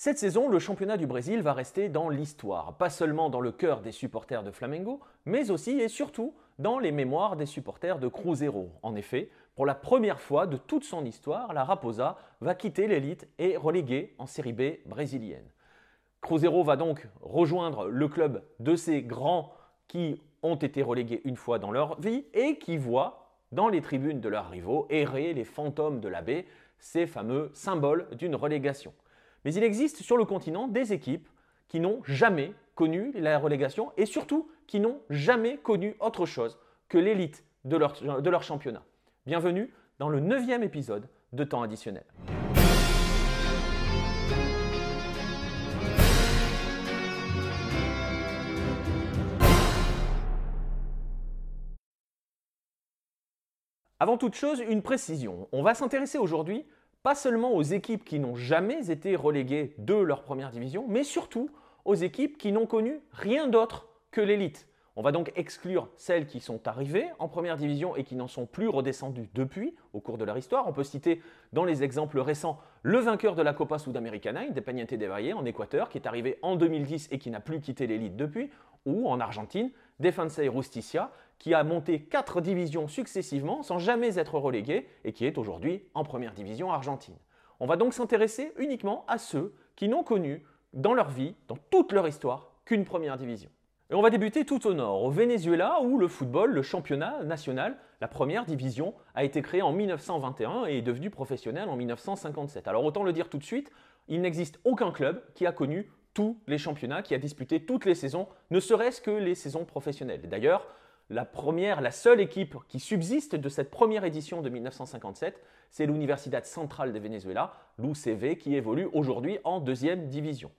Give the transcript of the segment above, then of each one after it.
Cette saison, le championnat du Brésil va rester dans l'histoire, pas seulement dans le cœur des supporters de Flamengo, mais aussi et surtout dans les mémoires des supporters de Cruzeiro. En effet, pour la première fois de toute son histoire, la Raposa va quitter l'élite et reléguer en Série B brésilienne. Cruzeiro va donc rejoindre le club de ces grands qui ont été relégués une fois dans leur vie et qui voient dans les tribunes de leurs rivaux errer les fantômes de la baie, ces fameux symboles d'une relégation. Mais il existe sur le continent des équipes qui n'ont jamais connu la relégation et surtout qui n'ont jamais connu autre chose que l'élite de leur, de leur championnat. Bienvenue dans le neuvième épisode de Temps additionnel. Avant toute chose, une précision. On va s'intéresser aujourd'hui pas seulement aux équipes qui n'ont jamais été reléguées de leur première division, mais surtout aux équipes qui n'ont connu rien d'autre que l'élite. On va donc exclure celles qui sont arrivées en première division et qui n'en sont plus redescendues depuis au cours de leur histoire. On peut citer dans les exemples récents le vainqueur de la Copa Sudamericana, Independiente de Valle en Équateur, qui est arrivé en 2010 et qui n'a plus quitté l'élite depuis, ou en Argentine, Defensa y Justicia, qui a monté quatre divisions successivement sans jamais être relégué et qui est aujourd'hui en première division argentine. On va donc s'intéresser uniquement à ceux qui n'ont connu dans leur vie, dans toute leur histoire, qu'une première division. Et on va débuter tout au nord, au Venezuela, où le football, le championnat national, la première division, a été créé en 1921 et est devenu professionnel en 1957. Alors autant le dire tout de suite, il n'existe aucun club qui a connu tous les championnats, qui a disputé toutes les saisons, ne serait-ce que les saisons professionnelles. D'ailleurs, la première, la seule équipe qui subsiste de cette première édition de 1957, c'est l'Universidad Central de Venezuela, l'UCV, qui évolue aujourd'hui en deuxième division.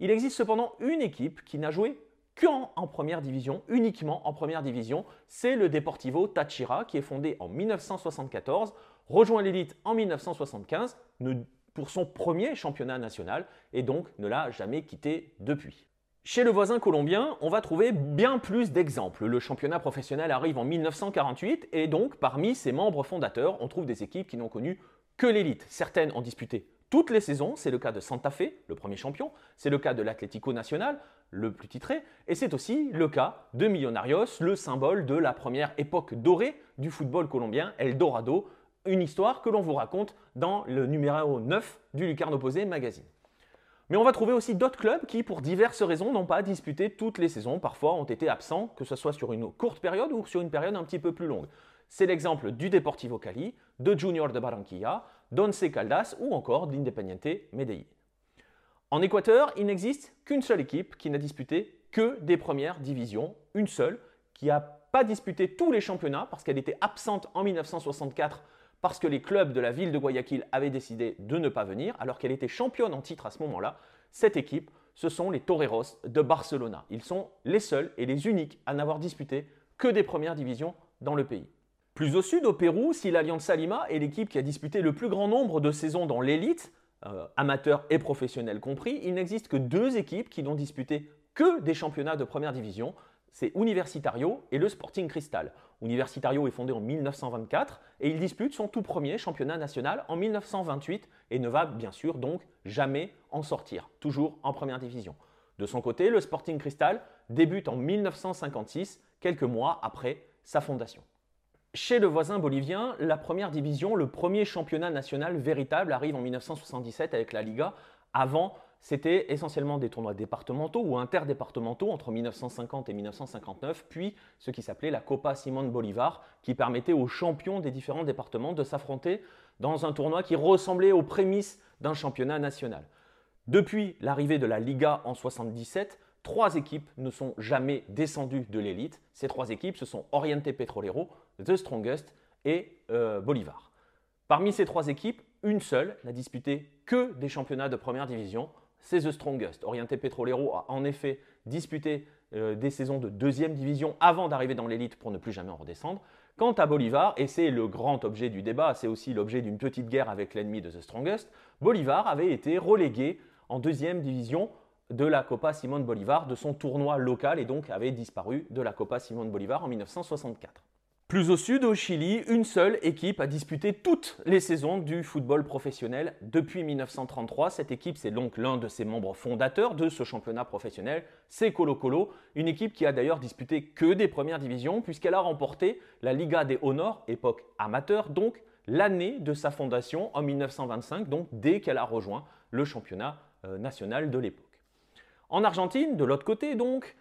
Il existe cependant une équipe qui n'a joué qu'en en première division, uniquement en première division, c'est le Deportivo Táchira, qui est fondé en 1974, rejoint l'élite en 1975, pour son premier championnat national et donc ne l'a jamais quitté depuis. Chez le voisin colombien, on va trouver bien plus d'exemples. Le championnat professionnel arrive en 1948 et donc parmi ses membres fondateurs, on trouve des équipes qui n'ont connu que l'élite. Certaines ont disputé toutes les saisons, c'est le cas de Santa Fe, le premier champion, c'est le cas de l'Atlético Nacional, le plus titré, et c'est aussi le cas de Millonarios, le symbole de la première époque dorée du football colombien, El Dorado, une histoire que l'on vous raconte dans le numéro 9 du Lucarne Opposé magazine. Mais on va trouver aussi d'autres clubs qui, pour diverses raisons, n'ont pas disputé toutes les saisons, parfois ont été absents, que ce soit sur une courte période ou sur une période un petit peu plus longue. C'est l'exemple du Deportivo Cali, de Junior de Barranquilla, d'Once Caldas ou encore de l'Independiente Medellín. En Équateur, il n'existe qu'une seule équipe qui n'a disputé que des premières divisions, une seule, qui n'a pas disputé tous les championnats parce qu'elle était absente en 1964 parce que les clubs de la ville de Guayaquil avaient décidé de ne pas venir, alors qu'elle était championne en titre à ce moment-là. Cette équipe, ce sont les Toreros de Barcelona. Ils sont les seuls et les uniques à n'avoir disputé que des premières divisions dans le pays. Plus au sud, au Pérou, si l'Alianza Lima est l'équipe qui a disputé le plus grand nombre de saisons dans l'élite, euh, amateurs et professionnels compris, il n'existe que deux équipes qui n'ont disputé que des championnats de première division c'est Universitario et le Sporting Cristal. Universitario est fondé en 1924 et il dispute son tout premier championnat national en 1928 et ne va bien sûr donc jamais en sortir, toujours en première division. De son côté, le Sporting Cristal débute en 1956, quelques mois après sa fondation. Chez le voisin bolivien, la première division, le premier championnat national véritable, arrive en 1977 avec la Liga. Avant, c'était essentiellement des tournois départementaux ou interdépartementaux entre 1950 et 1959, puis ce qui s'appelait la Copa Simón Bolívar, qui permettait aux champions des différents départements de s'affronter dans un tournoi qui ressemblait aux prémices d'un championnat national. Depuis l'arrivée de la Liga en 1977, trois équipes ne sont jamais descendues de l'élite. Ces trois équipes, ce sont Oriente Petrolero, The Strongest et euh, Bolivar. Parmi ces trois équipes, une seule n'a disputé que des championnats de première division, c'est The Strongest. Orienté Petrolero a en effet disputé euh, des saisons de deuxième division avant d'arriver dans l'élite pour ne plus jamais en redescendre. Quant à Bolivar, et c'est le grand objet du débat, c'est aussi l'objet d'une petite guerre avec l'ennemi de The Strongest, Bolivar avait été relégué en deuxième division de la Copa Simón Bolivar, de son tournoi local, et donc avait disparu de la Copa Simón Bolivar en 1964. Plus au sud, au Chili, une seule équipe a disputé toutes les saisons du football professionnel depuis 1933. Cette équipe, c'est donc l'un de ses membres fondateurs de ce championnat professionnel, c'est Colo Colo, une équipe qui a d'ailleurs disputé que des premières divisions puisqu'elle a remporté la Liga des Honors, époque amateur, donc l'année de sa fondation en 1925, donc dès qu'elle a rejoint le championnat euh, national de l'époque. En Argentine, de l'autre côté donc,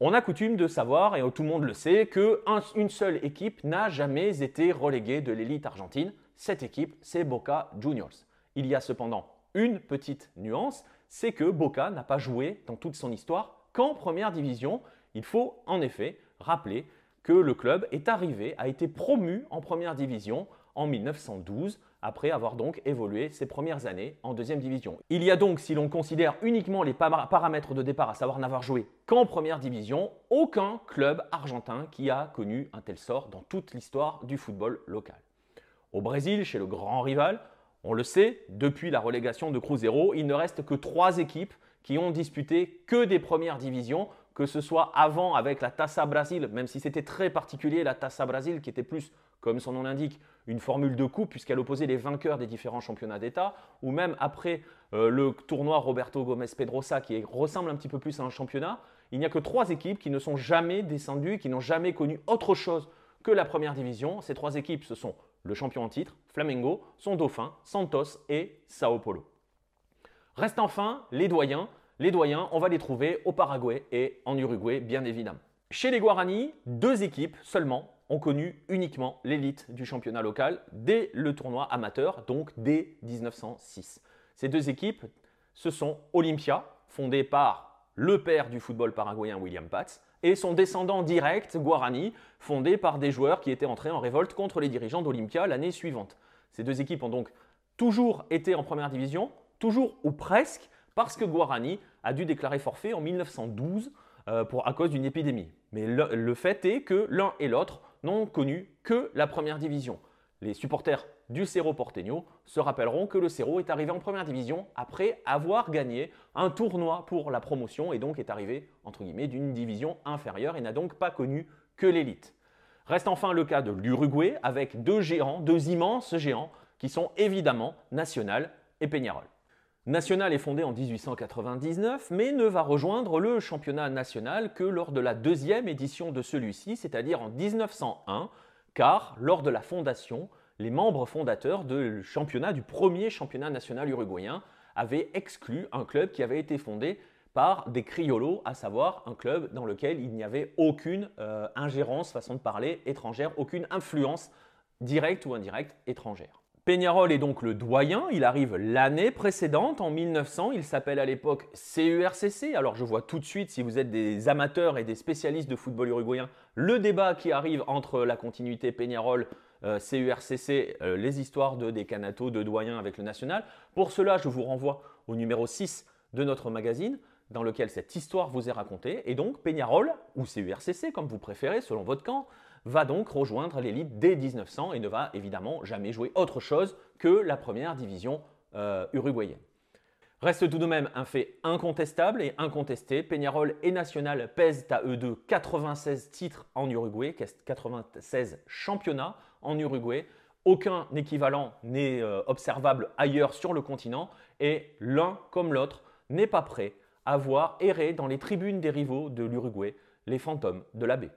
on a coutume de savoir, et tout le monde le sait, qu'une seule équipe n'a jamais été reléguée de l'élite argentine. Cette équipe, c'est Boca Juniors. Il y a cependant une petite nuance, c'est que Boca n'a pas joué dans toute son histoire qu'en première division. Il faut en effet rappeler que le club est arrivé, a été promu en première division en 1912 après avoir donc évolué ses premières années en deuxième division. Il y a donc, si l'on considère uniquement les paramètres de départ, à savoir n'avoir joué qu'en première division, aucun club argentin qui a connu un tel sort dans toute l'histoire du football local. Au Brésil, chez le grand rival, on le sait, depuis la relégation de Cruzeiro, il ne reste que trois équipes qui ont disputé que des premières divisions, que ce soit avant avec la Taça Brasil, même si c'était très particulier, la Taça Brasil qui était plus, comme son nom l'indique, une formule de coupe puisqu'elle opposait les vainqueurs des différents championnats d'État, ou même après euh, le tournoi Roberto Gomez Pedrosa qui ressemble un petit peu plus à un championnat, il n'y a que trois équipes qui ne sont jamais descendues qui n'ont jamais connu autre chose que la première division. Ces trois équipes, ce sont le champion en titre, Flamengo, son dauphin, Santos et Sao Paulo. Reste enfin les doyens, les doyens, on va les trouver au Paraguay et en Uruguay, bien évidemment. Chez les Guarani, deux équipes seulement ont connu uniquement l'élite du championnat local dès le tournoi amateur, donc dès 1906. Ces deux équipes, ce sont Olympia, fondée par le père du football paraguayen William Patz, et son descendant direct, Guarani, fondé par des joueurs qui étaient entrés en révolte contre les dirigeants d'Olympia l'année suivante. Ces deux équipes ont donc toujours été en première division, toujours ou presque, parce que Guarani a dû déclarer forfait en 1912 euh, pour, à cause d'une épidémie. Mais le, fait est que l'un et l'autre n'ont connu que la première division. Les supporters du Cerro Porteño se rappelleront que le Cerro est arrivé en première division après avoir gagné un tournoi pour la promotion et donc est arrivé d'une division inférieure et n'a donc pas connu que l'élite. Reste enfin le cas de l'Uruguay avec deux géants, deux immenses géants qui sont évidemment National et Peñarol. National est fondé en 1899, mais ne va rejoindre le championnat national que lors de la deuxième édition de celui-ci, c'est-à-dire en 1901, car lors de la fondation, les membres fondateurs du championnat, du premier championnat national uruguayen, avaient exclu un club qui avait été fondé par des criolos, à savoir un club dans lequel il n'y avait aucune euh, ingérence, façon de parler, étrangère, aucune influence directe ou indirecte étrangère. Peñarol est donc le doyen, il arrive l'année précédente, en 1900, il s'appelle à l'époque CURCC. Alors je vois tout de suite, si vous êtes des amateurs et des spécialistes de football uruguayen, le débat qui arrive entre la continuité Peñarol, euh, CURCC, euh, les histoires de des canatos, de doyens avec le national. Pour cela, je vous renvoie au numéro 6 de notre magazine, dans lequel cette histoire vous est racontée. Et donc Peñarol, ou CURCC comme vous préférez, selon votre camp, va donc rejoindre l'élite dès 1900 et ne va évidemment jamais jouer autre chose que la première division euh, uruguayenne. Reste tout de même un fait incontestable et incontesté. Peñarol et National pèsent à eux deux 96 titres en Uruguay, 96 championnats en Uruguay. Aucun équivalent n'est euh, observable ailleurs sur le continent et l'un comme l'autre n'est pas prêt à voir errer dans les tribunes des rivaux de l'Uruguay les fantômes de la baie.